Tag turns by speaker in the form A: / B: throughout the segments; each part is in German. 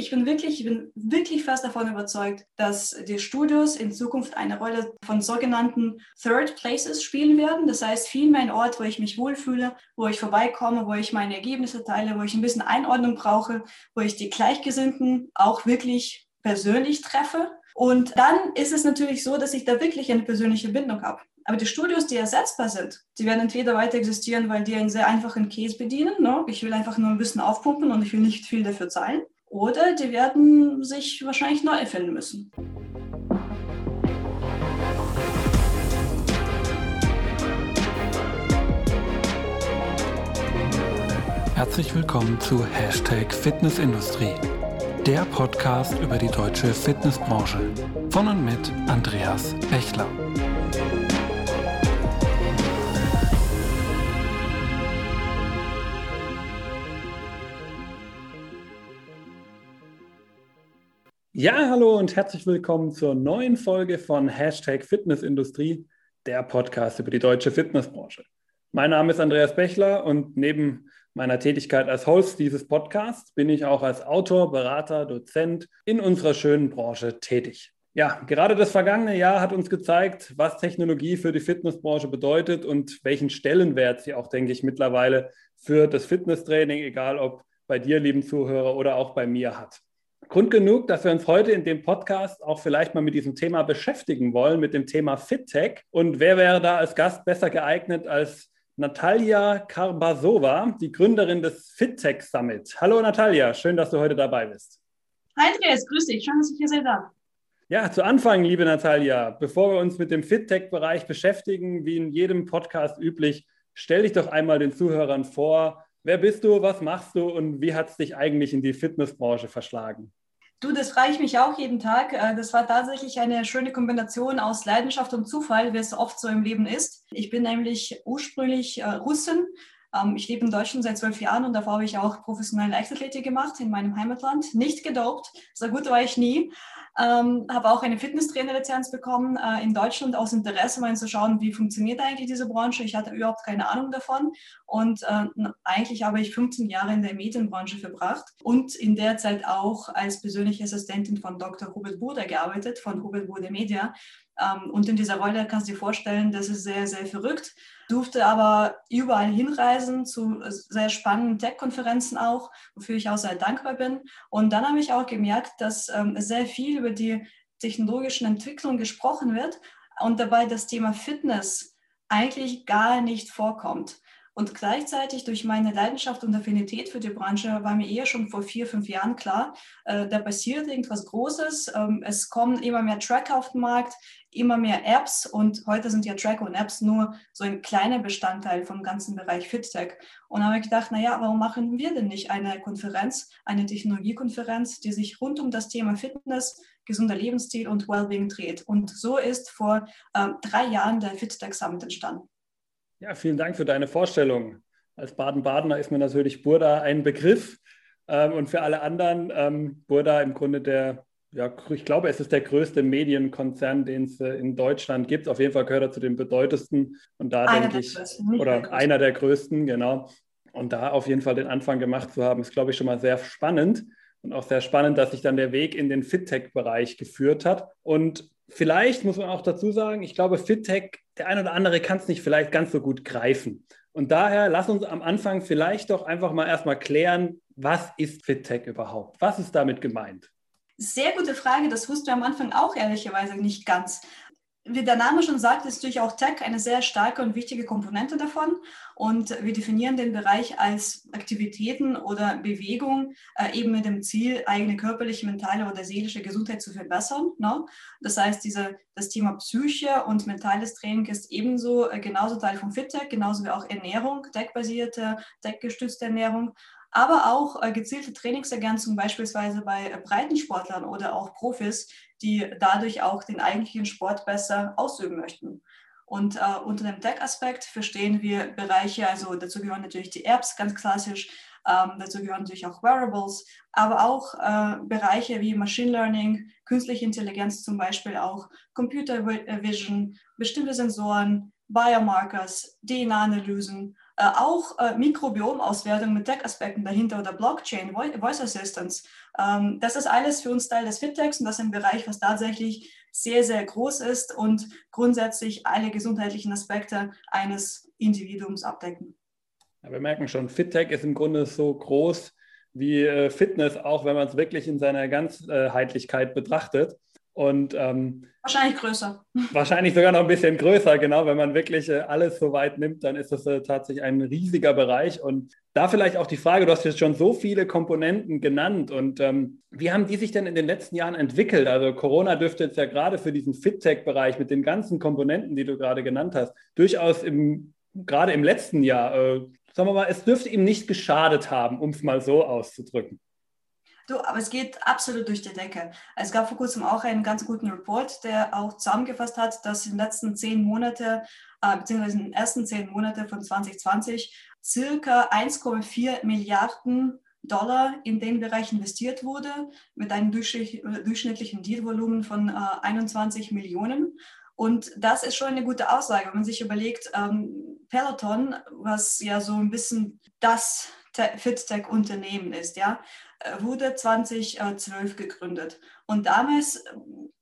A: Ich bin wirklich, ich bin wirklich fest davon überzeugt, dass die Studios in Zukunft eine Rolle von sogenannten Third Places spielen werden. Das heißt, vielmehr ein Ort, wo ich mich wohlfühle, wo ich vorbeikomme, wo ich meine Ergebnisse teile, wo ich ein bisschen Einordnung brauche, wo ich die Gleichgesinnten auch wirklich persönlich treffe. Und dann ist es natürlich so, dass ich da wirklich eine persönliche Bindung habe. Aber die Studios, die ersetzbar sind, die werden entweder weiter existieren, weil die einen sehr einfachen Case bedienen. Ne? Ich will einfach nur ein bisschen aufpumpen und ich will nicht viel dafür zahlen. Oder die werden sich wahrscheinlich neu erfinden müssen.
B: Herzlich willkommen zu Hashtag Fitnessindustrie, der Podcast über die deutsche Fitnessbranche. Von und mit Andreas Bechler. Ja, hallo und herzlich willkommen zur neuen Folge von Hashtag Fitnessindustrie, der Podcast über die deutsche Fitnessbranche. Mein Name ist Andreas Bechler und neben meiner Tätigkeit als Host dieses Podcasts bin ich auch als Autor, Berater, Dozent in unserer schönen Branche tätig. Ja, gerade das vergangene Jahr hat uns gezeigt, was Technologie für die Fitnessbranche bedeutet und welchen Stellenwert sie auch, denke ich, mittlerweile für das Fitnesstraining, egal ob bei dir, lieben Zuhörer, oder auch bei mir hat. Grund genug, dass wir uns heute in dem Podcast auch vielleicht mal mit diesem Thema beschäftigen wollen, mit dem Thema FitTech. Und wer wäre da als Gast besser geeignet als Natalia Karbasova, die Gründerin des FitTech Summit. Hallo Natalia, schön, dass du heute dabei bist.
A: Hi Andreas, grüß dich, schön, dass ich hier sein darf.
B: Ja, zu Anfang, liebe Natalia, bevor wir uns mit dem FitTech-Bereich beschäftigen, wie in jedem Podcast üblich, stell dich doch einmal den Zuhörern vor. Wer bist du, was machst du und wie hat es dich eigentlich in die Fitnessbranche verschlagen?
A: Du, das frage ich mich auch jeden Tag. Äh, das war tatsächlich eine schöne Kombination aus Leidenschaft und Zufall, wie es oft so im Leben ist. Ich bin nämlich ursprünglich äh, Russin. Ähm, ich lebe in Deutschland seit zwölf Jahren und davor habe ich auch professionelle Leichtathletik gemacht in meinem Heimatland. Nicht gedopt, so gut war ich nie. Ähm, habe auch eine Fitnesstrainer-Lizenz bekommen äh, in Deutschland aus Interesse, mal zu schauen, wie funktioniert eigentlich diese Branche. Ich hatte überhaupt keine Ahnung davon und äh, eigentlich habe ich 15 Jahre in der Medienbranche verbracht und in der Zeit auch als persönliche Assistentin von Dr. Hubert Bude gearbeitet, von Hubert Bude Media. Ähm, und in dieser Rolle kannst du dir vorstellen, das ist sehr, sehr verrückt. Durfte aber überall hinreisen zu sehr spannenden Tech-Konferenzen auch, wofür ich auch sehr dankbar bin. Und dann habe ich auch gemerkt, dass ähm, sehr viel über die technologischen Entwicklungen gesprochen wird und dabei das Thema Fitness eigentlich gar nicht vorkommt. Und gleichzeitig durch meine Leidenschaft und Affinität für die Branche war mir eher schon vor vier, fünf Jahren klar, äh, da passiert irgendwas Großes. Ähm, es kommen immer mehr Tracker auf den Markt, immer mehr Apps und heute sind ja Tracker und Apps nur so ein kleiner Bestandteil vom ganzen Bereich FitTech. Und da habe ich gedacht, naja, warum machen wir denn nicht eine Konferenz, eine Technologiekonferenz, die sich rund um das Thema Fitness, gesunder Lebensstil und Wellbeing dreht? Und so ist vor äh, drei Jahren der FitTech Summit entstanden.
B: Ja, vielen Dank für deine Vorstellung. Als Baden-Badener ist mir natürlich Burda ein Begriff. Ähm, und für alle anderen, ähm, Burda im Grunde der ja, ich glaube, es ist der größte Medienkonzern, den es äh, in Deutschland gibt. Auf jeden Fall gehört er zu den bedeutendsten. Und da einer denke ich, oder der einer der größten, genau. Und da auf jeden Fall den Anfang gemacht zu haben, ist, glaube ich, schon mal sehr spannend. Und auch sehr spannend, dass sich dann der Weg in den FitTech-Bereich geführt hat. Und vielleicht muss man auch dazu sagen, ich glaube, FitTech, der ein oder andere kann es nicht vielleicht ganz so gut greifen. Und daher lass uns am Anfang vielleicht doch einfach mal erstmal klären, was ist FitTech überhaupt? Was ist damit gemeint?
A: Sehr gute Frage, das wussten wir am Anfang auch ehrlicherweise nicht ganz. Wie der Name schon sagt, ist natürlich auch Tech eine sehr starke und wichtige Komponente davon. Und wir definieren den Bereich als Aktivitäten oder Bewegung äh, eben mit dem Ziel, eigene körperliche, mentale oder seelische Gesundheit zu verbessern. Ne? Das heißt, diese, das Thema Psyche und mentales Training ist ebenso äh, genauso Teil von FitTech, genauso wie auch Ernährung, Tech-basierte, Tech-gestützte Ernährung aber auch äh, gezielte Trainingsergänzung beispielsweise bei äh, Breitensportlern oder auch Profis, die dadurch auch den eigentlichen Sport besser ausüben möchten. Und äh, unter dem Tech-Aspekt verstehen wir Bereiche, also dazu gehören natürlich die Apps, ganz klassisch, ähm, dazu gehören natürlich auch Wearables, aber auch äh, Bereiche wie Machine Learning, künstliche Intelligenz zum Beispiel auch, Computer Vision, bestimmte Sensoren, Biomarkers, DNA-Analysen auch äh, Mikrobiomauswertung mit Tech-Aspekten dahinter oder Blockchain, Voice Assistance. Ähm, das ist alles für uns Teil des FitTechs und das ist ein Bereich, was tatsächlich sehr, sehr groß ist und grundsätzlich alle gesundheitlichen Aspekte eines Individuums abdecken.
B: Ja, wir merken schon, FitTech ist im Grunde so groß wie äh, Fitness, auch wenn man es wirklich in seiner Ganzheitlichkeit betrachtet. Und ähm,
A: wahrscheinlich größer.
B: Wahrscheinlich sogar noch ein bisschen größer, genau. Wenn man wirklich äh, alles so weit nimmt, dann ist das äh, tatsächlich ein riesiger Bereich. Und da vielleicht auch die Frage, du hast jetzt schon so viele Komponenten genannt. Und ähm, wie haben die sich denn in den letzten Jahren entwickelt? Also Corona dürfte jetzt ja gerade für diesen FitTech-Bereich mit den ganzen Komponenten, die du gerade genannt hast, durchaus im, gerade im letzten Jahr, äh, sagen wir mal, es dürfte ihm nicht geschadet haben, um es mal so auszudrücken.
A: Du, aber es geht absolut durch die Decke. Es gab vor kurzem auch einen ganz guten Report, der auch zusammengefasst hat, dass in den letzten zehn Monaten, äh, beziehungsweise in den ersten zehn Monaten von 2020 circa 1,4 Milliarden Dollar in den Bereich investiert wurde, mit einem durchschnittlichen Dealvolumen von äh, 21 Millionen. Und das ist schon eine gute Aussage, wenn man sich überlegt, ähm, Peloton, was ja so ein bisschen das FitTech-Unternehmen ist, ja, wurde 2012 gegründet. Und damals äh,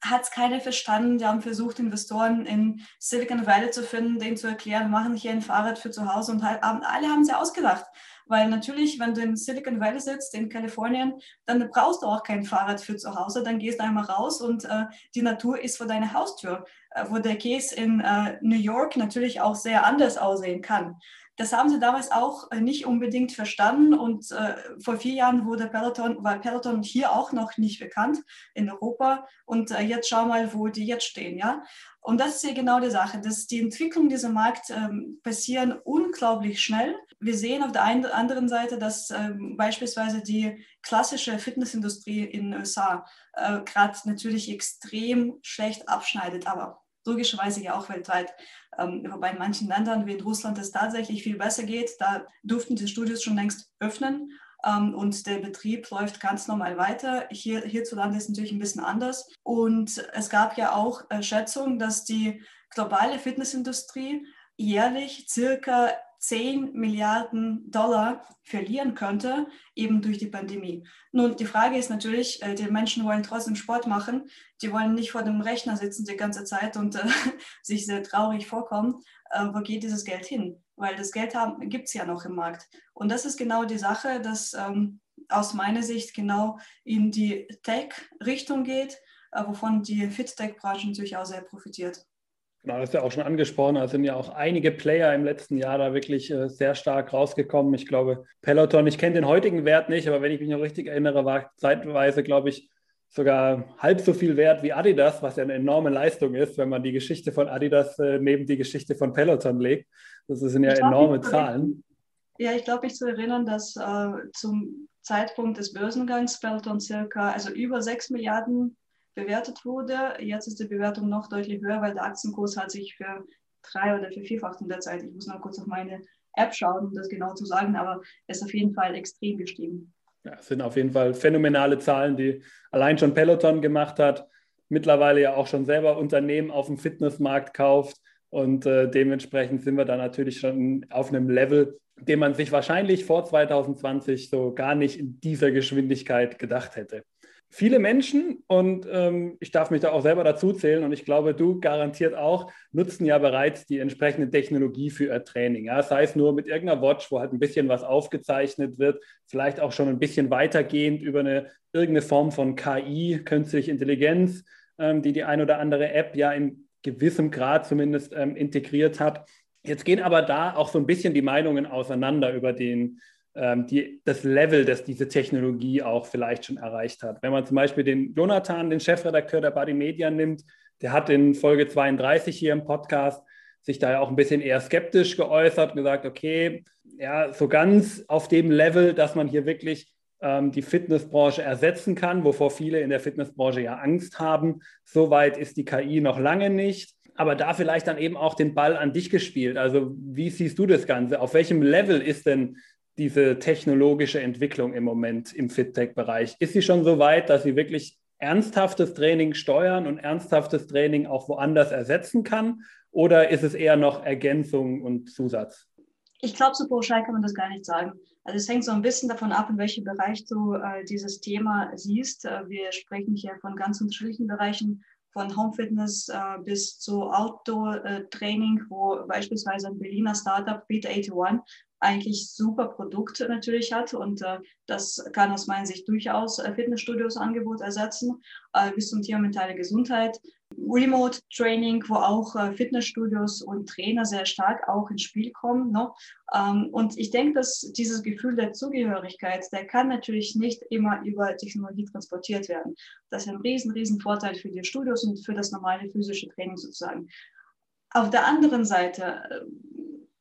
A: hat es keiner verstanden. Die haben versucht, Investoren in Silicon Valley zu finden, denen zu erklären, machen hier ein Fahrrad für zu Hause. Und halt, alle haben sie ausgelacht. Weil natürlich, wenn du in Silicon Valley sitzt, in Kalifornien, dann brauchst du auch kein Fahrrad für zu Hause. Dann gehst du einmal raus und äh, die Natur ist vor deiner Haustür, äh, wo der Case in äh, New York natürlich auch sehr anders aussehen kann. Das haben sie damals auch äh, nicht unbedingt verstanden und äh, vor vier Jahren wurde Peloton, war Peloton hier auch noch nicht bekannt in Europa und äh, jetzt schau mal, wo die jetzt stehen, ja. Und das ist ja genau die Sache, dass die Entwicklung dieser Markt ähm, passieren unglaublich schnell. Wir sehen auf der einen, anderen Seite, dass ähm, beispielsweise die klassische Fitnessindustrie in den USA äh, gerade natürlich extrem schlecht abschneidet, aber logischerweise ja auch weltweit. Ähm, wobei in manchen Ländern wie in Russland es tatsächlich viel besser geht. Da durften die Studios schon längst öffnen ähm, und der Betrieb läuft ganz normal weiter. Hier, hierzulande ist es natürlich ein bisschen anders. Und es gab ja auch äh, Schätzungen, dass die globale Fitnessindustrie jährlich circa 10 Milliarden Dollar verlieren könnte, eben durch die Pandemie. Nun, die Frage ist natürlich, äh, die Menschen wollen trotzdem Sport machen, die wollen nicht vor dem Rechner sitzen die ganze Zeit und äh, sich sehr traurig vorkommen. Äh, wo geht dieses Geld hin? Weil das Geld gibt es ja noch im Markt. Und das ist genau die Sache, dass ähm, aus meiner Sicht genau in die Tech-Richtung geht, äh, wovon die Fit-Tech-Branche natürlich auch sehr profitiert.
B: Genau, das ist ja auch schon angesprochen. Da sind ja auch einige Player im letzten Jahr da wirklich äh, sehr stark rausgekommen. Ich glaube, Peloton, ich kenne den heutigen Wert nicht, aber wenn ich mich noch richtig erinnere, war zeitweise, glaube ich, sogar halb so viel wert wie Adidas, was ja eine enorme Leistung ist, wenn man die Geschichte von Adidas äh, neben die Geschichte von Peloton legt. Das sind ja glaub, enorme Zahlen.
A: Ja, ich glaube, mich zu erinnern, dass äh, zum Zeitpunkt des Börsengangs Peloton circa, also über 6 Milliarden bewertet wurde. Jetzt ist die Bewertung noch deutlich höher, weil der Aktienkurs hat sich für drei oder für vierfach in der Zeit, ich muss noch kurz auf meine App schauen, um das genau zu sagen, aber es ist auf jeden Fall extrem gestiegen.
B: Ja, es sind auf jeden Fall phänomenale Zahlen, die allein schon Peloton gemacht hat, mittlerweile ja auch schon selber Unternehmen auf dem Fitnessmarkt kauft und äh, dementsprechend sind wir da natürlich schon auf einem Level, den man sich wahrscheinlich vor 2020 so gar nicht in dieser Geschwindigkeit gedacht hätte viele Menschen, und ähm, ich darf mich da auch selber dazu zählen, und ich glaube, du garantiert auch, nutzen ja bereits die entsprechende Technologie für ihr Training. Ja? Sei es nur mit irgendeiner Watch, wo halt ein bisschen was aufgezeichnet wird, vielleicht auch schon ein bisschen weitergehend über eine irgendeine Form von KI, künstliche Intelligenz, ähm, die die ein oder andere App ja in gewissem Grad zumindest ähm, integriert hat. Jetzt gehen aber da auch so ein bisschen die Meinungen auseinander über den die, das Level, das diese Technologie auch vielleicht schon erreicht hat. Wenn man zum Beispiel den Jonathan, den Chefredakteur der Body Media nimmt, der hat in Folge 32 hier im Podcast sich da ja auch ein bisschen eher skeptisch geäußert und gesagt, okay, ja, so ganz auf dem Level, dass man hier wirklich ähm, die Fitnessbranche ersetzen kann, wovor viele in der Fitnessbranche ja Angst haben. So weit ist die KI noch lange nicht. Aber da vielleicht dann eben auch den Ball an dich gespielt. Also wie siehst du das Ganze? Auf welchem Level ist denn diese technologische Entwicklung im Moment im FitTech-Bereich? Ist sie schon so weit, dass sie wirklich ernsthaftes Training steuern und ernsthaftes Training auch woanders ersetzen kann? Oder ist es eher noch Ergänzung und Zusatz?
A: Ich glaube, so pauschal kann man das gar nicht sagen. Also es hängt so ein bisschen davon ab, in welchem Bereich du äh, dieses Thema siehst. Äh, wir sprechen hier von ganz unterschiedlichen Bereichen, von Home Fitness äh, bis zu Outdoor-Training, wo beispielsweise ein Berliner Startup Beta 81 eigentlich super Produkte natürlich hat und äh, das kann aus meiner Sicht durchaus äh, Fitnessstudios Angebot ersetzen, äh, bis zum Thema mentale Gesundheit. Remote Training, wo auch äh, Fitnessstudios und Trainer sehr stark auch ins Spiel kommen. Ne? Ähm, und ich denke, dass dieses Gefühl der Zugehörigkeit, der kann natürlich nicht immer über Technologie transportiert werden. Das ist ein riesen, riesen Vorteil für die Studios und für das normale physische Training sozusagen. Auf der anderen Seite, äh,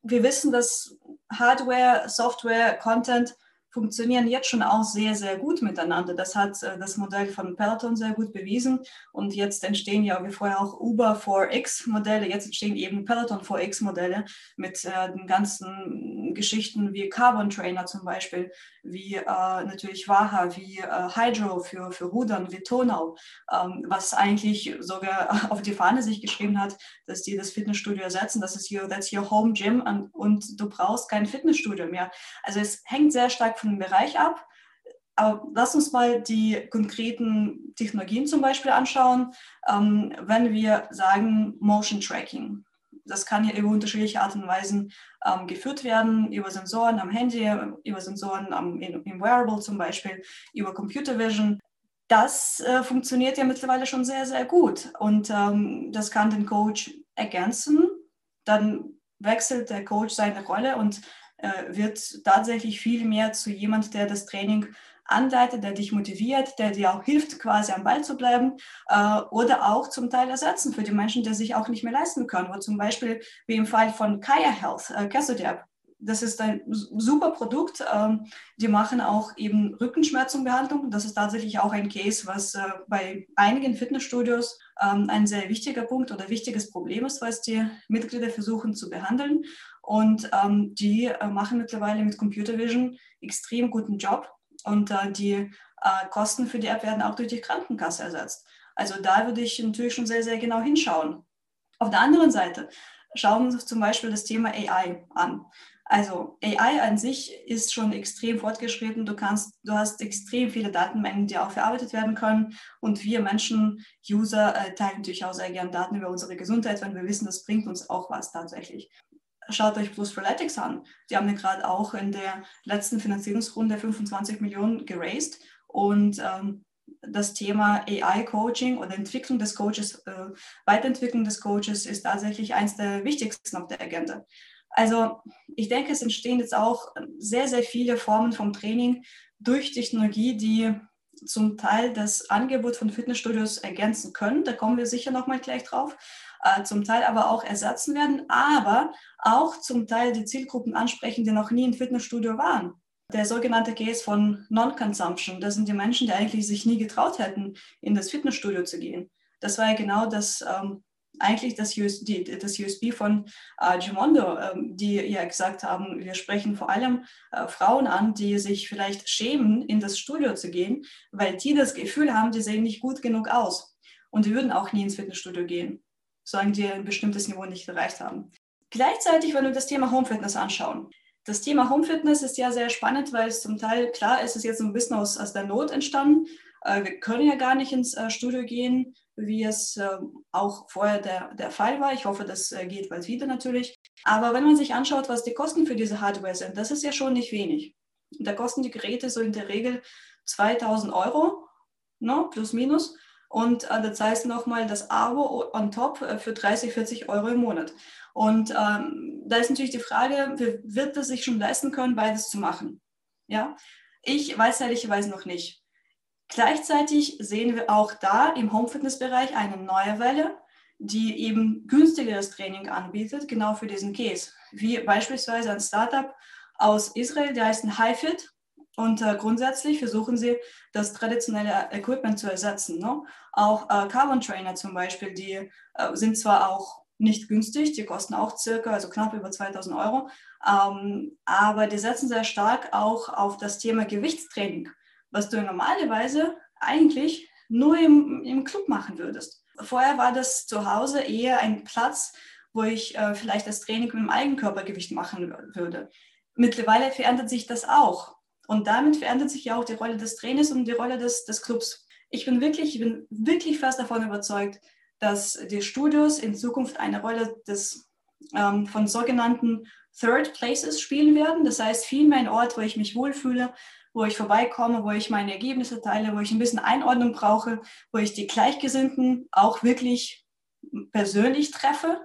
A: wir wissen, dass Hardware, Software, Content funktionieren jetzt schon auch sehr, sehr gut miteinander. Das hat äh, das Modell von Peloton sehr gut bewiesen. Und jetzt entstehen ja wie vorher auch Uber 4X Modelle. Jetzt entstehen eben Peloton 4X Modelle mit äh, den ganzen Geschichten wie Carbon Trainer zum Beispiel, wie äh, natürlich Waha, wie äh, Hydro für, für Rudern, wie Tonau, ähm, was eigentlich sogar auf die Fahne sich geschrieben hat, dass die das Fitnessstudio ersetzen. Das ist your, that's your home gym und, und du brauchst kein Fitnessstudio mehr. Also es hängt sehr stark von von Bereich ab. Aber lass uns mal die konkreten Technologien zum Beispiel anschauen. Ähm, wenn wir sagen Motion Tracking, das kann ja über unterschiedliche Arten und Weisen ähm, geführt werden, über Sensoren am Handy, über Sensoren am, in, im Wearable zum Beispiel, über Computer Vision. Das äh, funktioniert ja mittlerweile schon sehr, sehr gut und ähm, das kann den Coach ergänzen. Dann wechselt der Coach seine Rolle und äh, wird tatsächlich viel mehr zu jemand, der das Training anleitet, der dich motiviert, der dir auch hilft, quasi am Ball zu bleiben äh, oder auch zum Teil ersetzen für die Menschen, die sich auch nicht mehr leisten können. Wo zum Beispiel wie im Fall von Kaya Health, äh, Casodep, das ist ein super Produkt. Ähm, die machen auch eben Rückenschmerzenbehandlung. Das ist tatsächlich auch ein Case, was äh, bei einigen Fitnessstudios ähm, ein sehr wichtiger Punkt oder wichtiges Problem ist, was die Mitglieder versuchen zu behandeln. Und ähm, die äh, machen mittlerweile mit Computer Vision extrem guten Job. Und äh, die äh, Kosten für die App werden auch durch die Krankenkasse ersetzt. Also da würde ich natürlich schon sehr, sehr genau hinschauen. Auf der anderen Seite schauen wir uns zum Beispiel das Thema AI an. Also AI an sich ist schon extrem fortgeschritten. Du kannst, du hast extrem viele Datenmengen, die auch verarbeitet werden können. Und wir Menschen, User, äh, teilen natürlich auch sehr gerne Daten über unsere Gesundheit, wenn wir wissen, das bringt uns auch was tatsächlich. Schaut euch Plus Freeletics an. Die haben ja gerade auch in der letzten Finanzierungsrunde 25 Millionen geraced. Und ähm, das Thema AI-Coaching oder Entwicklung des Coaches, äh, Weiterentwicklung des Coaches ist tatsächlich eines der wichtigsten auf der Agenda. Also ich denke, es entstehen jetzt auch sehr, sehr viele Formen vom Training durch Technologie, die zum Teil das Angebot von Fitnessstudios ergänzen können. Da kommen wir sicher noch mal gleich drauf. Äh, zum Teil aber auch ersetzen werden, aber auch zum Teil die Zielgruppen ansprechen, die noch nie im Fitnessstudio waren. Der sogenannte Case von Non-Consumption, das sind die Menschen, die eigentlich sich nie getraut hätten, in das Fitnessstudio zu gehen. Das war ja genau das ähm, eigentlich das, US, die, das USB von äh, Gimondo, ähm, die ja gesagt haben, wir sprechen vor allem äh, Frauen an, die sich vielleicht schämen, in das Studio zu gehen, weil die das Gefühl haben, die sehen nicht gut genug aus. Und die würden auch nie ins Fitnessstudio gehen, solange die ein bestimmtes Niveau nicht erreicht haben. Gleichzeitig, wenn wir das Thema Home Fitness anschauen, das Thema Home Fitness ist ja sehr spannend, weil es zum Teil, klar, ist es jetzt ein bisschen aus, aus der Not entstanden. Äh, wir können ja gar nicht ins äh, Studio gehen wie es äh, auch vorher der, der Fall war. Ich hoffe, das äh, geht bald wieder natürlich. Aber wenn man sich anschaut, was die Kosten für diese Hardware sind, das ist ja schon nicht wenig. Da kosten die Geräte so in der Regel 2000 Euro, no, plus minus. Und äh, das heißt nochmal das Abo on top äh, für 30, 40 Euro im Monat. Und ähm, da ist natürlich die Frage, wird es sich schon leisten können, beides zu machen? Ja, ich weiß ehrlicherweise noch nicht. Gleichzeitig sehen wir auch da im Home-Fitness-Bereich eine neue Welle, die eben günstigeres Training anbietet, genau für diesen Case. Wie beispielsweise ein Startup aus Israel, der heißt HiFit. Und äh, grundsätzlich versuchen sie, das traditionelle Equipment zu ersetzen. Ne? Auch äh, Carbon Trainer zum Beispiel, die äh, sind zwar auch nicht günstig, die kosten auch circa, also knapp über 2000 Euro, ähm, aber die setzen sehr stark auch auf das Thema Gewichtstraining was du normalerweise eigentlich nur im, im Club machen würdest. Vorher war das zu Hause eher ein Platz, wo ich äh, vielleicht das Training mit dem Eigenkörpergewicht machen würde. Mittlerweile verändert sich das auch. Und damit verändert sich ja auch die Rolle des Trainers und die Rolle des, des Clubs. Ich bin wirklich, ich bin wirklich fest davon überzeugt, dass die Studios in Zukunft eine Rolle des, ähm, von sogenannten Third Places spielen werden. Das heißt, vielmehr ein Ort, wo ich mich wohlfühle, wo ich vorbeikomme, wo ich meine Ergebnisse teile, wo ich ein bisschen Einordnung brauche, wo ich die Gleichgesinnten auch wirklich persönlich treffe,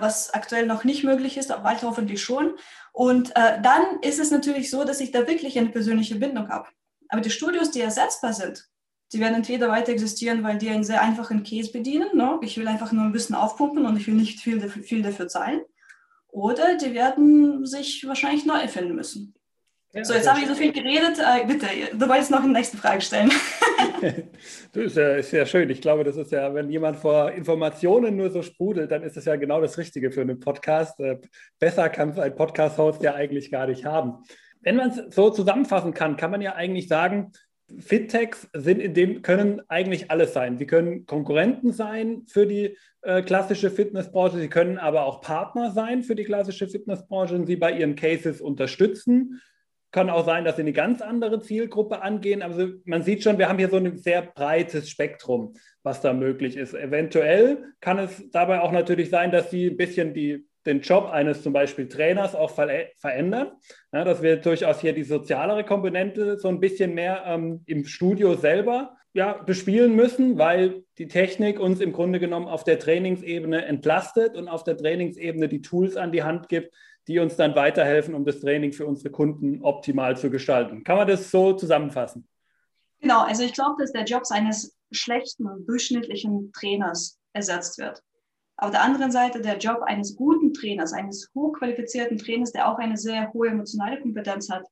A: was aktuell noch nicht möglich ist, aber bald hoffentlich schon. Und äh, dann ist es natürlich so, dass ich da wirklich eine persönliche Bindung habe. Aber die Studios, die ersetzbar sind, die werden entweder weiter existieren, weil die einen sehr einfachen Case bedienen. Ne? Ich will einfach nur ein bisschen aufpumpen und ich will nicht viel dafür, viel dafür zahlen. Oder die werden sich wahrscheinlich neu erfinden müssen. Ja, so, jetzt habe ich so viel geredet. Äh, bitte, du wolltest noch eine nächste Frage stellen.
B: das ist ja, ist ja schön. Ich glaube, das ist ja, wenn jemand vor Informationen nur so sprudelt, dann ist das ja genau das Richtige für einen Podcast. Äh, besser kann es ein Podcast-Host ja eigentlich gar nicht haben. Wenn man es so zusammenfassen kann, kann man ja eigentlich sagen, Fittechs sind in dem, können eigentlich alles sein. Sie können Konkurrenten sein für die äh, klassische Fitnessbranche, sie können aber auch Partner sein für die klassische Fitnessbranche und sie bei ihren Cases unterstützen. Kann auch sein, dass sie eine ganz andere Zielgruppe angehen. Also man sieht schon, wir haben hier so ein sehr breites Spektrum, was da möglich ist. Eventuell kann es dabei auch natürlich sein, dass sie ein bisschen die den Job eines zum Beispiel Trainers auch ver verändern, ja, dass wir durchaus hier die sozialere Komponente so ein bisschen mehr ähm, im Studio selber ja, bespielen müssen, weil die Technik uns im Grunde genommen auf der Trainingsebene entlastet und auf der Trainingsebene die Tools an die Hand gibt, die uns dann weiterhelfen, um das Training für unsere Kunden optimal zu gestalten. Kann man das so zusammenfassen?
A: Genau, also ich glaube, dass der Job eines schlechten und durchschnittlichen Trainers ersetzt wird. Auf der anderen Seite der Job eines guten Trainers, eines hochqualifizierten Trainers, der auch eine sehr hohe emotionale Kompetenz hat,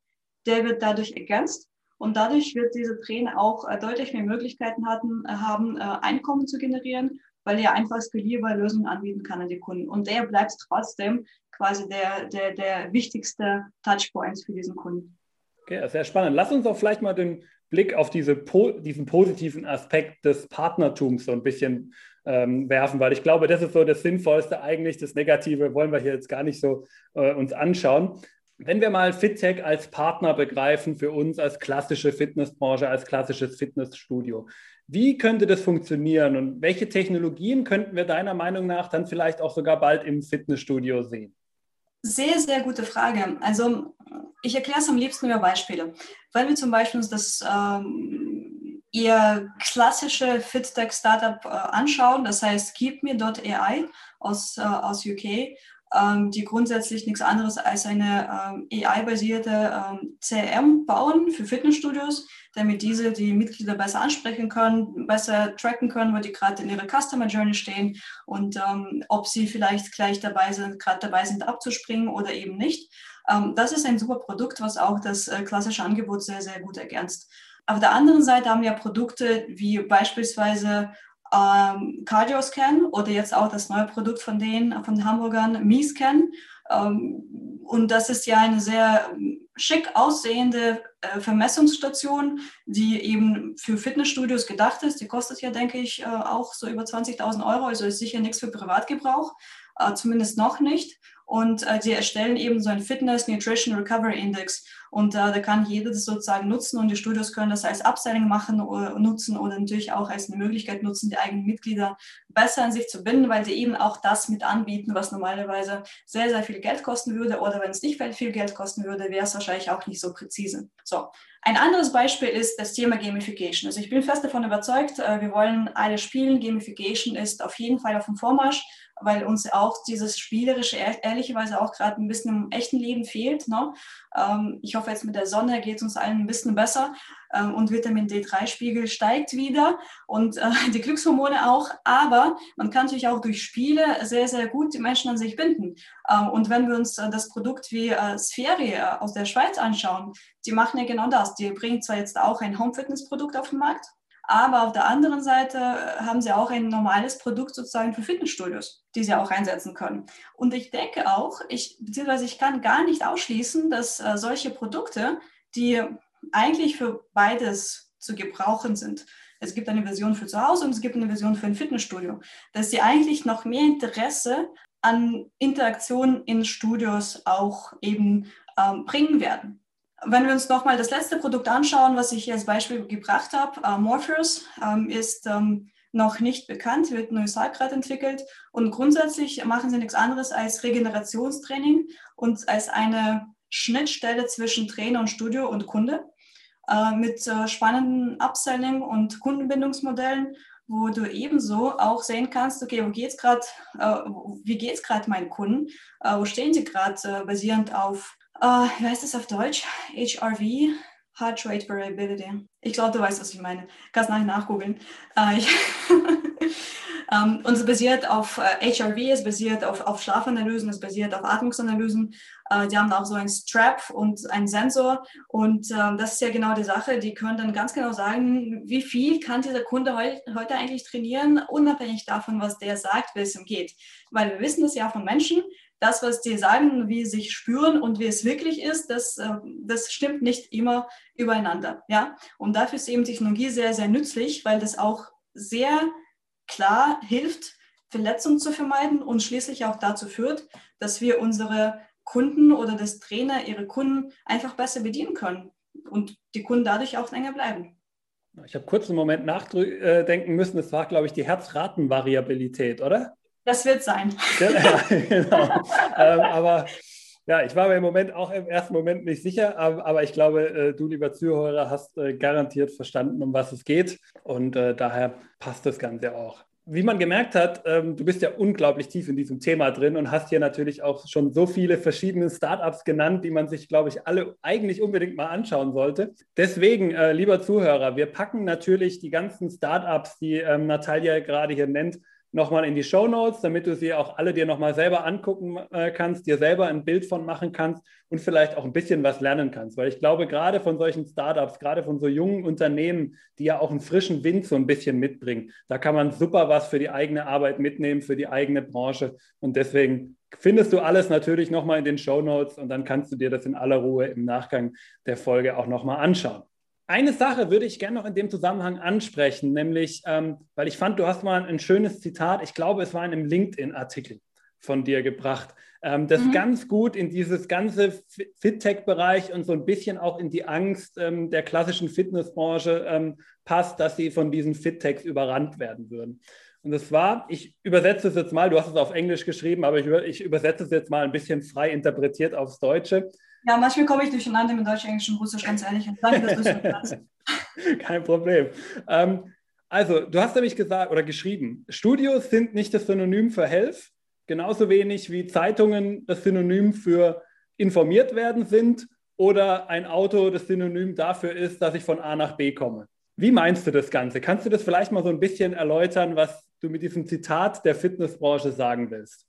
A: der wird dadurch ergänzt und dadurch wird dieser Trainer auch äh, deutlich mehr Möglichkeiten hatten, äh, haben, äh, Einkommen zu generieren, weil er einfach skalierbare Lösungen anbieten kann an die Kunden. Und der bleibt trotzdem quasi der, der, der wichtigste Touchpoint für diesen Kunden.
B: Okay, sehr spannend. Lass uns doch vielleicht mal den Blick auf diese, diesen positiven Aspekt des Partnertums so ein bisschen ähm, werfen, weil ich glaube, das ist so das Sinnvollste eigentlich. Das Negative wollen wir hier jetzt gar nicht so äh, uns anschauen. Wenn wir mal FitTech als Partner begreifen für uns als klassische Fitnessbranche, als klassisches Fitnessstudio, wie könnte das funktionieren und welche Technologien könnten wir deiner Meinung nach dann vielleicht auch sogar bald im Fitnessstudio sehen?
A: Sehr, sehr gute Frage. Also ich erkläre es am liebsten über Beispiele. Wenn wir zum Beispiel uns das ähm, ihr klassische FitTech-Startup äh, anschauen, das heißt KeepMe.ai aus, äh, aus UK, die grundsätzlich nichts anderes als eine ähm, AI-basierte ähm, CRM bauen für Fitnessstudios, damit diese die Mitglieder besser ansprechen können, besser tracken können, wo die gerade in ihrer Customer Journey stehen und ähm, ob sie vielleicht gleich dabei sind, gerade dabei sind abzuspringen oder eben nicht. Ähm, das ist ein super Produkt, was auch das äh, klassische Angebot sehr, sehr gut ergänzt. Auf der anderen Seite haben wir Produkte wie beispielsweise ähm, CardioScan oder jetzt auch das neue Produkt von denen, von den Hamburgern, MiScan. Ähm, und das ist ja eine sehr schick aussehende äh, Vermessungsstation, die eben für Fitnessstudios gedacht ist. Die kostet ja, denke ich, äh, auch so über 20.000 Euro, also ist sicher nichts für Privatgebrauch, äh, zumindest noch nicht. Und äh, die erstellen eben so einen Fitness Nutrition Recovery Index. Und äh, da kann jeder das sozusagen nutzen und die Studios können das als Upselling machen oder nutzen oder natürlich auch als eine Möglichkeit nutzen, die eigenen Mitglieder besser an sich zu binden, weil sie eben auch das mit anbieten, was normalerweise sehr, sehr viel Geld kosten würde. Oder wenn es nicht viel Geld kosten würde, wäre es wahrscheinlich auch nicht so präzise. So. Ein anderes Beispiel ist das Thema Gamification. Also ich bin fest davon überzeugt, äh, wir wollen alle spielen. Gamification ist auf jeden Fall auf dem Vormarsch weil uns auch dieses Spielerische ehrlicherweise auch gerade ein bisschen im echten Leben fehlt. Ne? Ähm, ich hoffe, jetzt mit der Sonne geht es uns allen ein bisschen besser ähm, und Vitamin D3-Spiegel steigt wieder und äh, die Glückshormone auch. Aber man kann natürlich auch durch Spiele sehr, sehr gut die Menschen an sich binden. Ähm, und wenn wir uns äh, das Produkt wie äh, Spheri äh, aus der Schweiz anschauen, die machen ja genau das. Die bringen zwar jetzt auch ein Home-Fitness-Produkt auf den Markt, aber auf der anderen Seite äh, haben sie auch ein normales Produkt sozusagen für Fitnessstudios, die sie auch einsetzen können. Und ich denke auch, ich, beziehungsweise ich kann gar nicht ausschließen, dass äh, solche Produkte, die eigentlich für beides zu gebrauchen sind, es gibt eine Version für zu Hause und es gibt eine Version für ein Fitnessstudio, dass sie eigentlich noch mehr Interesse an Interaktion in Studios auch eben ähm, bringen werden. Wenn wir uns nochmal das letzte Produkt anschauen, was ich als Beispiel gebracht habe, äh, Morpheus ähm, ist ähm, noch nicht bekannt, wird neu gerade entwickelt. Und grundsätzlich machen sie nichts anderes als Regenerationstraining und als eine Schnittstelle zwischen Trainer und Studio und Kunde äh, mit äh, spannenden Upselling und Kundenbindungsmodellen wo du ebenso auch sehen kannst, okay, wo geht's grad, äh, wie geht es gerade meinen Kunden, äh, wo stehen sie gerade äh, basierend auf, äh, wie heißt das auf Deutsch, HRV, Heart Rate Variability. Ich glaube, du weißt, was ich meine. Kannst nachher nachgoogeln. Äh, ähm, und es basiert auf äh, HRV, es basiert auf, auf Schlafanalysen, es basiert auf Atmungsanalysen. Äh, die haben auch so einen Strap und einen Sensor. Und äh, das ist ja genau die Sache. Die können dann ganz genau sagen, wie viel kann dieser Kunde heu heute eigentlich trainieren, unabhängig davon, was der sagt, wie es ihm geht. Weil wir wissen das ja von Menschen, das, was die sagen, wie sie sich spüren und wie es wirklich ist, das, äh, das stimmt nicht immer übereinander. Ja? Und dafür ist eben Technologie sehr, sehr nützlich, weil das auch sehr klar hilft, Verletzungen zu vermeiden und schließlich auch dazu führt, dass wir unsere Kunden oder das Trainer ihre Kunden einfach besser bedienen können und die Kunden dadurch auch länger bleiben.
B: Ich habe kurz einen Moment nachdenken müssen. Das war, glaube ich, die Herzratenvariabilität, oder?
A: Das wird sein.
B: Ja, genau. ähm, aber ja, ich war mir im Moment auch im ersten Moment nicht sicher, aber, aber ich glaube, äh, du, lieber Zuhörer, hast äh, garantiert verstanden, um was es geht. Und äh, daher passt das Ganze auch. Wie man gemerkt hat, ähm, du bist ja unglaublich tief in diesem Thema drin und hast hier natürlich auch schon so viele verschiedene Startups genannt, die man sich, glaube ich, alle eigentlich unbedingt mal anschauen sollte. Deswegen, äh, lieber Zuhörer, wir packen natürlich die ganzen Startups, die ähm, Natalia gerade hier nennt, nochmal in die Show Notes, damit du sie auch alle dir nochmal selber angucken äh, kannst, dir selber ein Bild von machen kannst und vielleicht auch ein bisschen was lernen kannst. Weil ich glaube, gerade von solchen Startups, gerade von so jungen Unternehmen, die ja auch einen frischen Wind so ein bisschen mitbringen, da kann man super was für die eigene Arbeit mitnehmen, für die eigene Branche. Und deswegen findest du alles natürlich nochmal in den Show Notes und dann kannst du dir das in aller Ruhe im Nachgang der Folge auch nochmal anschauen. Eine Sache würde ich gerne noch in dem Zusammenhang ansprechen, nämlich, ähm, weil ich fand, du hast mal ein schönes Zitat, ich glaube, es war in einem LinkedIn-Artikel von dir gebracht, ähm, das mhm. ganz gut in dieses ganze Fit-Tech-Bereich und so ein bisschen auch in die Angst ähm, der klassischen Fitnessbranche ähm, passt, dass sie von diesen Fit-Techs überrannt werden würden. Und das war, ich übersetze es jetzt mal, du hast es auf Englisch geschrieben, aber ich, ich übersetze es jetzt mal ein bisschen frei interpretiert aufs Deutsche.
A: Ja, manchmal komme ich durcheinander mit Deutsch, Englisch und Russisch, ganz ehrlich. danke, dass du.
B: Kein Problem. Ähm, also, du hast nämlich gesagt oder geschrieben, Studios sind nicht das Synonym für Health, genauso wenig wie Zeitungen das Synonym für informiert werden sind oder ein Auto das Synonym dafür ist, dass ich von A nach B komme. Wie meinst du das Ganze? Kannst du das vielleicht mal so ein bisschen erläutern, was du mit diesem Zitat der Fitnessbranche sagen willst?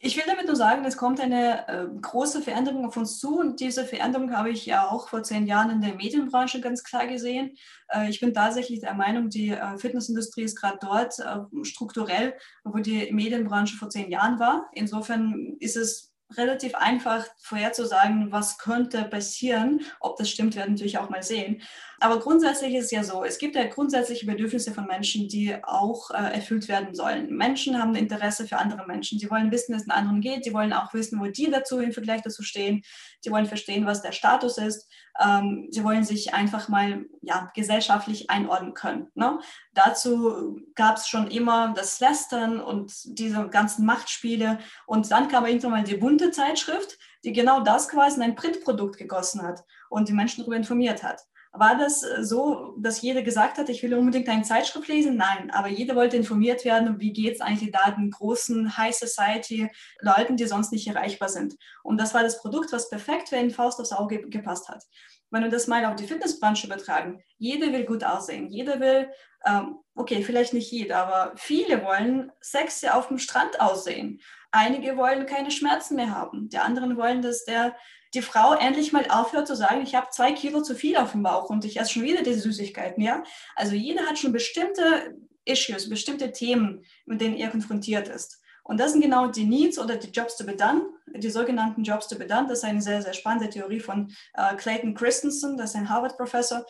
A: Ich will damit nur sagen, es kommt eine äh, große Veränderung auf uns zu und diese Veränderung habe ich ja auch vor zehn Jahren in der Medienbranche ganz klar gesehen. Äh, ich bin tatsächlich der Meinung, die äh, Fitnessindustrie ist gerade dort äh, strukturell, wo die Medienbranche vor zehn Jahren war. Insofern ist es relativ einfach vorherzusagen, was könnte passieren. Ob das stimmt, werden wir natürlich auch mal sehen. Aber grundsätzlich ist es ja so, es gibt ja grundsätzliche Bedürfnisse von Menschen, die auch äh, erfüllt werden sollen. Menschen haben Interesse für andere Menschen. Sie wollen wissen, wie es den anderen geht. Sie wollen auch wissen, wo die dazu im Vergleich dazu stehen. Sie wollen verstehen, was der Status ist. Ähm, sie wollen sich einfach mal ja, gesellschaftlich einordnen können. Ne? Dazu gab es schon immer das Lästern und diese ganzen Machtspiele. Und dann kam irgendwann mal die bunte Zeitschrift, die genau das quasi in ein Printprodukt gegossen hat und die Menschen darüber informiert hat. War das äh, so, dass jeder gesagt hat, ich will unbedingt eine Zeitschrift lesen? Nein, aber jeder wollte informiert werden, wie geht es eigentlich da den großen High Society Leuten, die sonst nicht erreichbar sind. Und das war das Produkt, was perfekt für einen Faust aufs Auge gepasst hat. Wenn wir das mal auf die Fitnessbranche übertragen, jeder will gut aussehen, jeder will, ähm, okay, vielleicht nicht jeder, aber viele wollen sexy auf dem Strand aussehen. Einige wollen keine Schmerzen mehr haben. Die anderen wollen, dass der die Frau endlich mal aufhört zu sagen, ich habe zwei Kilo zu viel auf dem Bauch und ich esse schon wieder diese Süßigkeiten, ja. Also jeder hat schon bestimmte Issues, bestimmte Themen, mit denen er konfrontiert ist. Und das sind genau die Needs oder die Jobs to be done, die sogenannten Jobs to be done. Das ist eine sehr, sehr spannende Theorie von äh, Clayton Christensen, das ist ein Harvard-Professor,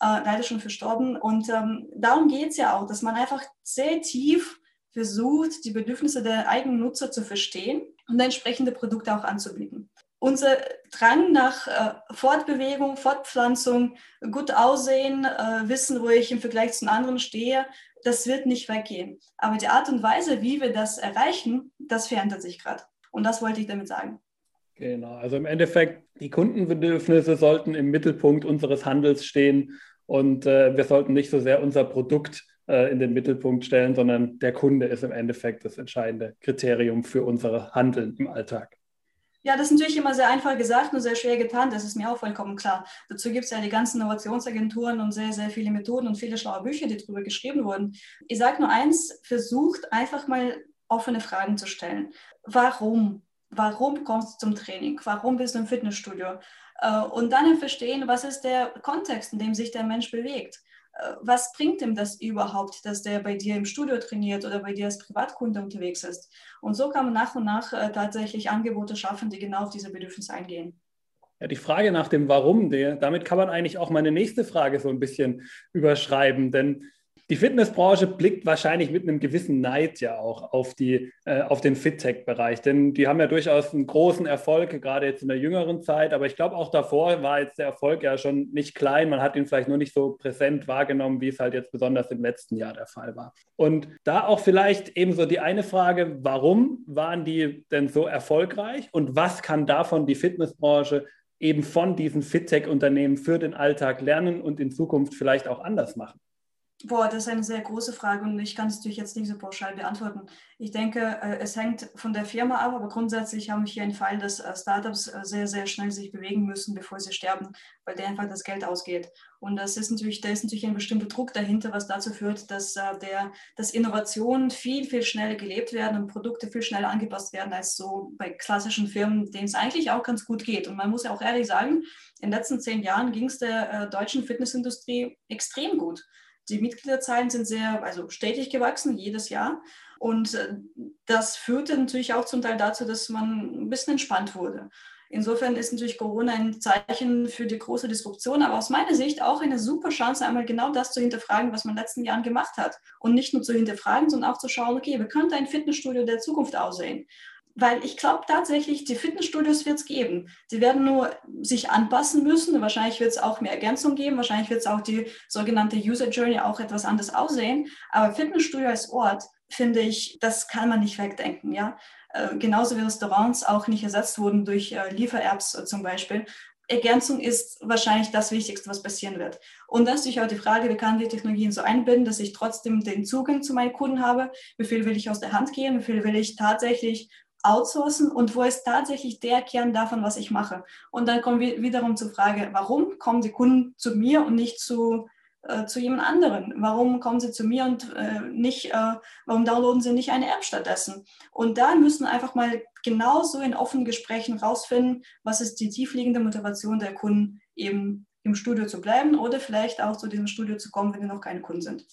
A: äh, leider schon verstorben. Und ähm, darum geht es ja auch, dass man einfach sehr tief versucht, die Bedürfnisse der eigenen Nutzer zu verstehen und entsprechende Produkte auch anzubieten. Unser Drang nach äh, Fortbewegung, Fortpflanzung, gut aussehen, äh, wissen, wo ich im Vergleich zu anderen stehe, das wird nicht weggehen. Aber die Art und Weise, wie wir das erreichen, das verändert sich gerade. Und das wollte ich damit sagen.
B: Genau, also im Endeffekt, die Kundenbedürfnisse sollten im Mittelpunkt unseres Handels stehen und äh, wir sollten nicht so sehr unser Produkt äh, in den Mittelpunkt stellen, sondern der Kunde ist im Endeffekt das entscheidende Kriterium für unser Handeln im Alltag.
A: Ja, das ist natürlich immer sehr einfach gesagt und sehr schwer getan. Das ist mir auch vollkommen klar. Dazu gibt es ja die ganzen Innovationsagenturen und sehr, sehr viele Methoden und viele schlaue Bücher, die darüber geschrieben wurden. Ich sage nur eins, versucht einfach mal offene Fragen zu stellen. Warum? Warum kommst du zum Training? Warum bist du im Fitnessstudio? Äh, und dann verstehen, was ist der Kontext, in dem sich der Mensch bewegt. Was bringt ihm das überhaupt, dass der bei dir im Studio trainiert oder bei dir als Privatkunde unterwegs ist? Und so kann man nach und nach äh, tatsächlich Angebote schaffen, die genau auf diese Bedürfnisse eingehen.
B: Ja, die Frage nach dem Warum, damit kann man eigentlich auch meine nächste Frage so ein bisschen überschreiben, denn die Fitnessbranche blickt wahrscheinlich mit einem gewissen Neid ja auch auf, die, äh, auf den Fit-Tech-Bereich, denn die haben ja durchaus einen großen Erfolg, gerade jetzt in der jüngeren Zeit. Aber ich glaube, auch davor war jetzt der Erfolg ja schon nicht klein. Man hat ihn vielleicht nur nicht so präsent wahrgenommen, wie es halt jetzt besonders im letzten Jahr der Fall war. Und da auch vielleicht ebenso die eine Frage, warum waren die denn so erfolgreich und was kann davon die Fitnessbranche eben von diesen Fit-Tech-Unternehmen für den Alltag lernen und in Zukunft vielleicht auch anders machen?
A: Boah, das ist eine sehr große Frage und ich kann es natürlich jetzt nicht so pauschal beantworten. Ich denke, äh, es hängt von der Firma ab, aber grundsätzlich haben wir hier einen Fall, dass äh, Startups äh, sehr, sehr schnell sich bewegen müssen, bevor sie sterben, weil der einfach das Geld ausgeht. Und das ist natürlich, da ist natürlich ein bestimmter Druck dahinter, was dazu führt, dass, der, dass Innovationen viel, viel schneller gelebt werden und Produkte viel schneller angepasst werden als so bei klassischen Firmen, denen es eigentlich auch ganz gut geht. Und man muss ja auch ehrlich sagen, in den letzten zehn Jahren ging es der deutschen Fitnessindustrie extrem gut. Die Mitgliederzahlen sind sehr, also stetig gewachsen, jedes Jahr. Und äh, das führte natürlich auch zum Teil dazu, dass man ein bisschen entspannt wurde. Insofern ist natürlich Corona ein Zeichen für die große Disruption, aber aus meiner Sicht auch eine super Chance, einmal genau das zu hinterfragen, was man in den letzten Jahren gemacht hat. Und nicht nur zu hinterfragen, sondern auch zu schauen, okay, wie könnte ein Fitnessstudio der Zukunft aussehen? Weil ich glaube tatsächlich, die Fitnessstudios wird es geben. Die werden nur sich anpassen müssen. Wahrscheinlich wird es auch mehr Ergänzung geben. Wahrscheinlich wird es auch die sogenannte User Journey auch etwas anders aussehen. Aber Fitnessstudio als Ort, finde ich, das kann man nicht wegdenken. Ja? Äh, genauso wie Restaurants auch nicht ersetzt wurden durch äh, Liefer-Apps äh, zum Beispiel. Ergänzung ist wahrscheinlich das Wichtigste, was passieren wird. Und dann ist natürlich auch die Frage, wie kann die Technologien so einbinden, dass ich trotzdem den Zugang zu meinen Kunden habe? Wie viel will ich aus der Hand gehen? Wie viel will ich tatsächlich outsourcen und wo ist tatsächlich der Kern davon, was ich mache. Und dann kommen wir wiederum zur Frage, warum kommen die Kunden zu mir und nicht zu, äh, zu jemand anderen? Warum kommen sie zu mir und äh, nicht, äh, warum downloaden sie nicht eine App stattdessen? Und da müssen einfach mal genauso in offenen Gesprächen rausfinden, was ist die tiefliegende Motivation der Kunden, eben im Studio zu bleiben oder vielleicht auch zu diesem Studio zu kommen, wenn sie noch keine Kunden sind.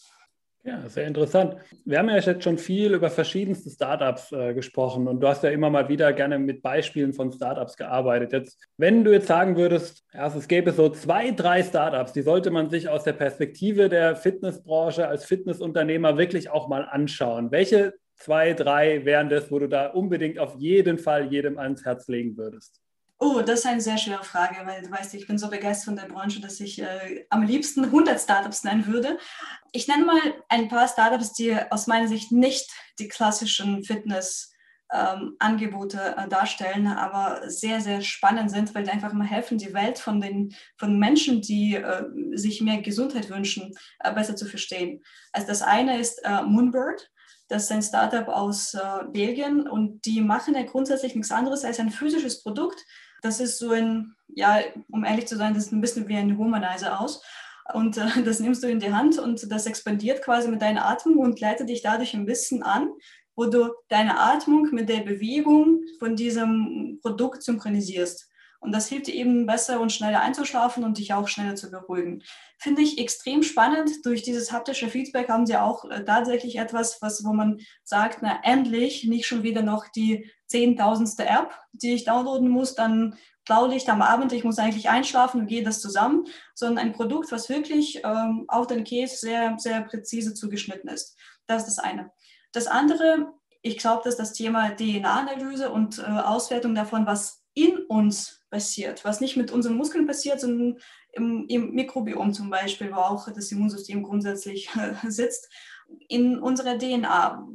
B: Ja, sehr interessant. Wir haben ja jetzt schon viel über verschiedenste Startups äh, gesprochen und du hast ja immer mal wieder gerne mit Beispielen von Startups gearbeitet. Jetzt, wenn du jetzt sagen würdest, ja, es gäbe so zwei, drei Startups, die sollte man sich aus der Perspektive der Fitnessbranche als Fitnessunternehmer wirklich auch mal anschauen. Welche zwei, drei wären das, wo du da unbedingt auf jeden Fall jedem ans Herz legen würdest?
A: Oh, das ist eine sehr schwere Frage, weil du weißt, ich bin so begeistert von der Branche, dass ich äh, am liebsten 100 Startups nennen würde. Ich nenne mal ein paar Startups, die aus meiner Sicht nicht die klassischen Fitness-Angebote ähm, äh, darstellen, aber sehr, sehr spannend sind, weil die einfach mal helfen, die Welt von den von Menschen, die äh, sich mehr Gesundheit wünschen, äh, besser zu verstehen. Also das eine ist äh, Moonbird. Das ist ein Startup aus äh, Belgien und die machen ja grundsätzlich nichts anderes als ein physisches Produkt, das ist so ein, ja, um ehrlich zu sein, das sieht ein bisschen wie ein Womanizer aus. Und äh, das nimmst du in die Hand und das expandiert quasi mit deiner Atmung und leitet dich dadurch ein bisschen an, wo du deine Atmung mit der Bewegung von diesem Produkt synchronisierst. Und das hilft dir eben besser und schneller einzuschlafen und dich auch schneller zu beruhigen. Finde ich extrem spannend. Durch dieses haptische Feedback haben sie auch äh, tatsächlich etwas, was, wo man sagt, na endlich, nicht schon wieder noch die zehntausendste App, die ich downloaden muss, dann Blaulicht am Abend, ich muss eigentlich einschlafen und gehe das zusammen, sondern ein Produkt, was wirklich ähm, auf den Case sehr, sehr präzise zugeschnitten ist. Das ist das eine. Das andere, ich glaube, dass das Thema DNA-Analyse und äh, Auswertung davon, was in uns passiert, was nicht mit unseren Muskeln passiert, sondern im, im Mikrobiom zum Beispiel, wo auch das Immunsystem grundsätzlich äh, sitzt, in unserer DNA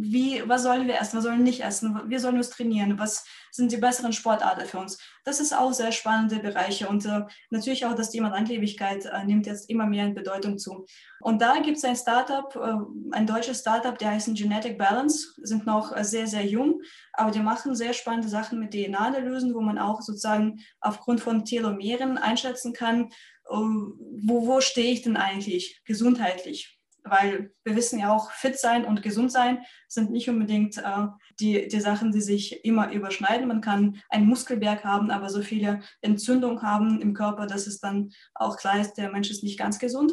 A: wie, was sollen wir essen, was sollen wir nicht essen, wir sollen uns trainieren, was sind die besseren Sportarten für uns. Das ist auch sehr spannende Bereiche und äh, natürlich auch das Thema Langlebigkeit äh, nimmt jetzt immer mehr in Bedeutung zu. Und da gibt es ein Startup, äh, ein deutsches Startup, der heißt Genetic Balance, sind noch äh, sehr, sehr jung, aber die machen sehr spannende Sachen mit DNA-Analysen, wo man auch sozusagen aufgrund von Telomeren einschätzen kann, äh, wo, wo stehe ich denn eigentlich gesundheitlich weil wir wissen ja auch, fit sein und gesund sein sind nicht unbedingt äh, die, die Sachen, die sich immer überschneiden. Man kann einen Muskelberg haben, aber so viele Entzündungen haben im Körper, dass es dann auch klar ist, der Mensch ist nicht ganz gesund.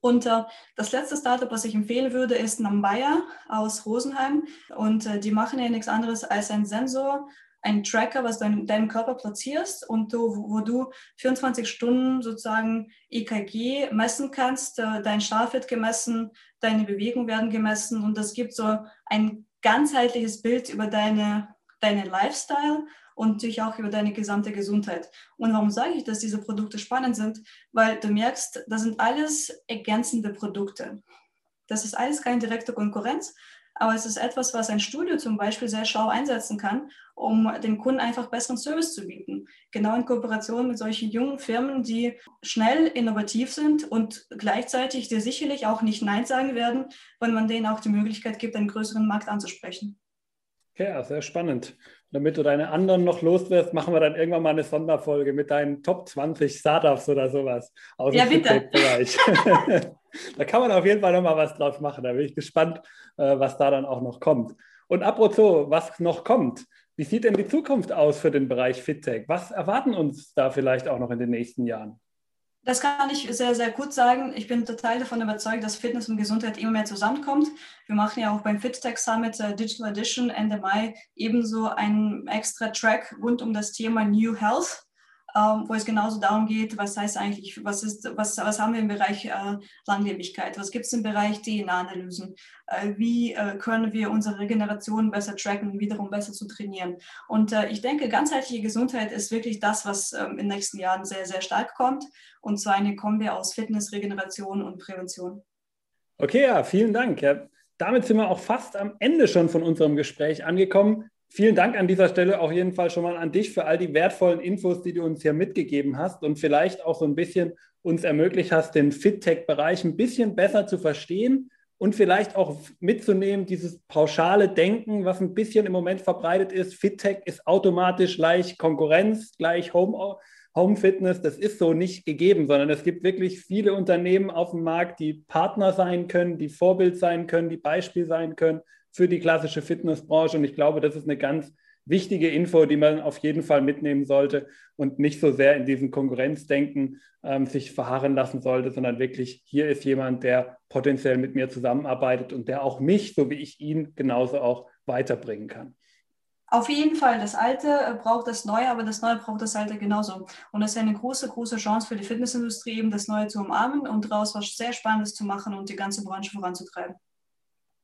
A: Und äh, das letzte Startup, was ich empfehlen würde, ist Nambaya aus Rosenheim. Und äh, die machen ja nichts anderes als einen Sensor, ein Tracker, was du in deinem Körper platzierst und du, wo du 24 Stunden sozusagen EKG messen kannst, äh, dein Schlaf wird gemessen, deine Bewegungen werden gemessen und das gibt so ein ganzheitliches Bild über deine, deine Lifestyle und natürlich auch über deine gesamte Gesundheit. Und warum sage ich, dass diese Produkte spannend sind? Weil du merkst, das sind alles ergänzende Produkte. Das ist alles keine direkte Konkurrenz, aber es ist etwas, was ein Studio zum Beispiel sehr schlau einsetzen kann, um dem Kunden einfach besseren Service zu bieten. Genau in Kooperation mit solchen jungen Firmen, die schnell innovativ sind und gleichzeitig dir sicherlich auch nicht Nein sagen werden, wenn man denen auch die Möglichkeit gibt, einen größeren Markt anzusprechen.
B: Ja, sehr spannend. Damit du deine anderen noch loswirst, machen wir dann irgendwann mal eine Sonderfolge mit deinen Top 20 Startups oder sowas
A: aus dem ja, Bereich.
B: da kann man auf jeden Fall noch mal was draus machen. Da bin ich gespannt, äh, was da dann auch noch kommt. Und apropos, was noch kommt. Wie sieht denn die Zukunft aus für den Bereich FitTech? Was erwarten uns da vielleicht auch noch in den nächsten Jahren?
A: Das kann ich sehr, sehr gut sagen. Ich bin total davon überzeugt, dass Fitness und Gesundheit immer mehr zusammenkommt. Wir machen ja auch beim FitTech Summit äh, Digital Edition Ende Mai ebenso einen extra Track rund um das Thema New Health wo es genauso darum geht, was heißt eigentlich, was, ist, was, was haben wir im Bereich äh, Langlebigkeit, was gibt es im Bereich DNA-Analysen, äh, wie äh, können wir unsere Regeneration besser tracken, wiederum besser zu trainieren. Und ich denke, ganzheitliche Gesundheit ist wirklich das, was ähm, in den nächsten Jahren sehr, sehr stark kommt, und zwar eine Kombi aus Fitness, Regeneration und Prävention.
B: Okay, ja, vielen Dank. Damit sind wir auch fast am Ende schon von unserem Gespräch angekommen. Vielen Dank an dieser Stelle auf jeden Fall schon mal an dich für all die wertvollen Infos, die du uns hier mitgegeben hast und vielleicht auch so ein bisschen uns ermöglicht hast, den FitTech-Bereich ein bisschen besser zu verstehen und vielleicht auch mitzunehmen, dieses pauschale Denken, was ein bisschen im Moment verbreitet ist. FitTech ist automatisch gleich Konkurrenz, gleich Home, Home Fitness. Das ist so nicht gegeben, sondern es gibt wirklich viele Unternehmen auf dem Markt, die Partner sein können, die Vorbild sein können, die Beispiel sein können für die klassische Fitnessbranche. Und ich glaube, das ist eine ganz wichtige Info, die man auf jeden Fall mitnehmen sollte und nicht so sehr in diesem Konkurrenzdenken ähm, sich verharren lassen sollte, sondern wirklich, hier ist jemand, der potenziell mit mir zusammenarbeitet und der auch mich, so wie ich ihn, genauso auch weiterbringen kann.
A: Auf jeden Fall, das Alte äh, braucht das Neue, aber das Neue braucht das Alte genauso. Und das ist eine große, große Chance für die Fitnessindustrie, eben das Neue zu umarmen und daraus was sehr Spannendes zu machen und die ganze Branche voranzutreiben.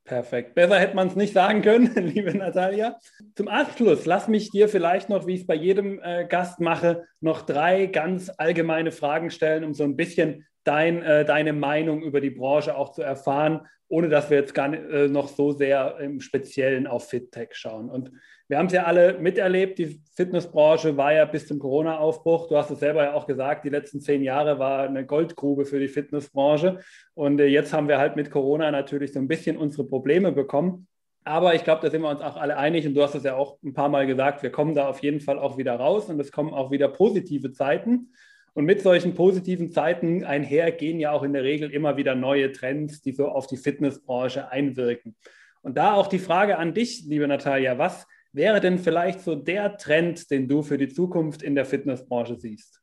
B: Perfekt. Besser hätte man es nicht sagen können, liebe Natalia. Zum Abschluss, lass mich dir vielleicht noch, wie ich es bei jedem äh, Gast mache, noch drei ganz allgemeine Fragen stellen, um so ein bisschen dein, äh, deine Meinung über die Branche auch zu erfahren, ohne dass wir jetzt gar nicht, äh, noch so sehr im Speziellen auf FitTech schauen. Und wir haben es ja alle miterlebt, die Fitnessbranche war ja bis zum Corona-Aufbruch, du hast es selber ja auch gesagt, die letzten zehn Jahre war eine Goldgrube für die Fitnessbranche. Und äh, jetzt haben wir halt mit Corona natürlich so ein bisschen unsere Probleme bekommen. Aber ich glaube, da sind wir uns auch alle einig und du hast es ja auch ein paar Mal gesagt, wir kommen da auf jeden Fall auch wieder raus und es kommen auch wieder positive Zeiten. Und mit solchen positiven Zeiten einher gehen ja auch in der Regel immer wieder neue Trends, die so auf die Fitnessbranche einwirken. Und da auch die Frage an dich, liebe Natalia, was wäre denn vielleicht so der Trend, den du für die Zukunft in der Fitnessbranche siehst?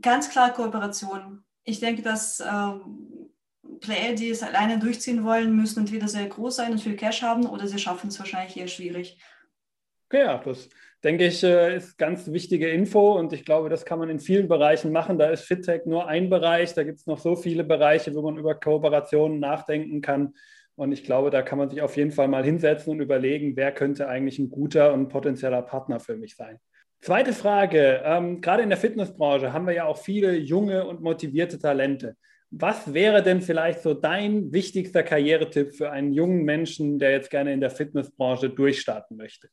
A: Ganz klar Kooperation. Ich denke, dass ähm, Player, die es alleine durchziehen wollen, müssen entweder sehr groß sein und viel Cash haben oder sie schaffen es wahrscheinlich eher schwierig.
B: Okay, ja, das denke ich, äh, ist ganz wichtige Info und ich glaube, das kann man in vielen Bereichen machen. Da ist FitTech nur ein Bereich, da gibt es noch so viele Bereiche, wo man über Kooperationen nachdenken kann. Und ich glaube, da kann man sich auf jeden Fall mal hinsetzen und überlegen, wer könnte eigentlich ein guter und potenzieller Partner für mich sein. Zweite Frage. Ähm, gerade in der Fitnessbranche haben wir ja auch viele junge und motivierte Talente. Was wäre denn vielleicht so dein wichtigster Karrieretipp für einen jungen Menschen, der jetzt gerne in der Fitnessbranche durchstarten möchte?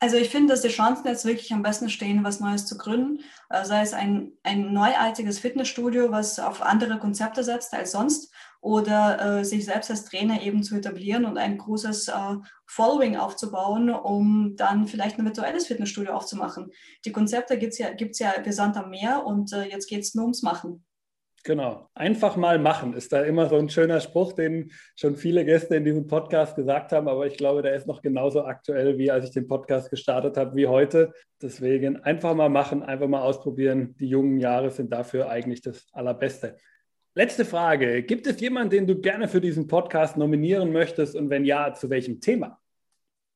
A: Also ich finde, dass die Chancen jetzt wirklich am besten stehen, was Neues zu gründen. Äh, sei es ein, ein neuartiges Fitnessstudio, was auf andere Konzepte setzt als sonst, oder äh, sich selbst als Trainer eben zu etablieren und ein großes äh, Following aufzubauen, um dann vielleicht ein virtuelles Fitnessstudio aufzumachen. Die Konzepte gibt es ja, gibt's ja gesandt am Meer und äh, jetzt geht es nur ums Machen.
B: Genau. Einfach mal machen ist da immer so ein schöner Spruch, den schon viele Gäste in diesem Podcast gesagt haben, aber ich glaube, der ist noch genauso aktuell, wie als ich den Podcast gestartet habe, wie heute. Deswegen einfach mal machen, einfach mal ausprobieren. Die jungen Jahre sind dafür eigentlich das Allerbeste. Letzte Frage. Gibt es jemanden, den du gerne für diesen Podcast nominieren möchtest und wenn ja, zu welchem Thema?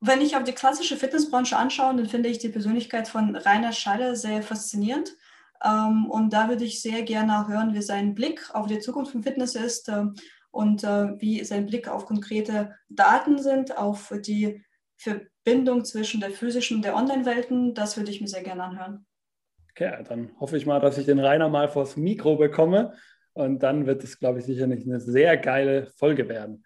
A: Wenn ich auf die klassische Fitnessbranche anschaue, dann finde ich die Persönlichkeit von Rainer Schaller sehr faszinierend. Ähm, und da würde ich sehr gerne hören, wie sein Blick auf die Zukunft von Fitness ist ähm, und äh, wie sein Blick auf konkrete Daten sind, auf die Verbindung zwischen der physischen und der Online-Welten. Das würde ich mir sehr gerne anhören.
B: Okay, dann hoffe ich mal, dass ich den Rainer mal vors Mikro bekomme. Und dann wird es, glaube ich, sicherlich eine sehr geile Folge werden.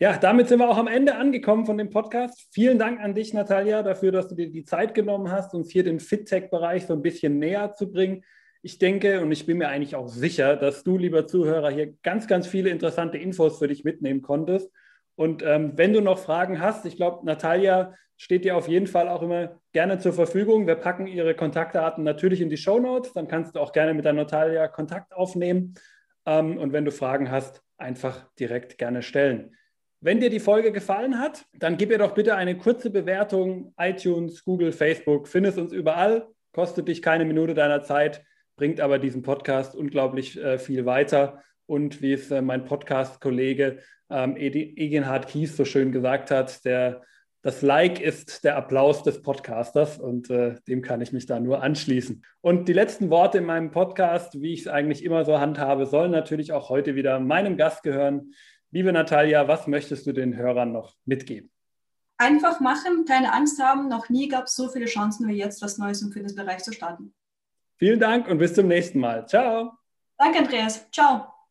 B: Ja, damit sind wir auch am Ende angekommen von dem Podcast. Vielen Dank an dich, Natalia, dafür, dass du dir die Zeit genommen hast, uns hier den FitTech-Bereich so ein bisschen näher zu bringen. Ich denke und ich bin mir eigentlich auch sicher, dass du, lieber Zuhörer, hier ganz, ganz viele interessante Infos für dich mitnehmen konntest. Und ähm, wenn du noch Fragen hast, ich glaube, Natalia steht dir auf jeden Fall auch immer gerne zur Verfügung. Wir packen ihre Kontaktdaten natürlich in die Show Notes. Dann kannst du auch gerne mit der Natalia Kontakt aufnehmen. Ähm, und wenn du Fragen hast, einfach direkt gerne stellen. Wenn dir die Folge gefallen hat, dann gib ihr doch bitte eine kurze Bewertung. iTunes, Google, Facebook, findest uns überall, kostet dich keine Minute deiner Zeit, bringt aber diesen Podcast unglaublich äh, viel weiter. Und wie es äh, mein Podcast-Kollege ähm, Egenhard Kies so schön gesagt hat, der, das Like ist der Applaus des Podcasters und äh, dem kann ich mich da nur anschließen. Und die letzten Worte in meinem Podcast, wie ich es eigentlich immer so handhabe, sollen natürlich auch heute wieder meinem Gast gehören. Liebe Natalia, was möchtest du den Hörern noch mitgeben?
A: Einfach machen, keine Angst haben. Noch nie gab es so viele Chancen wie jetzt, was Neues im Fitnessbereich zu starten.
B: Vielen Dank und bis zum nächsten Mal. Ciao.
A: Danke, Andreas. Ciao.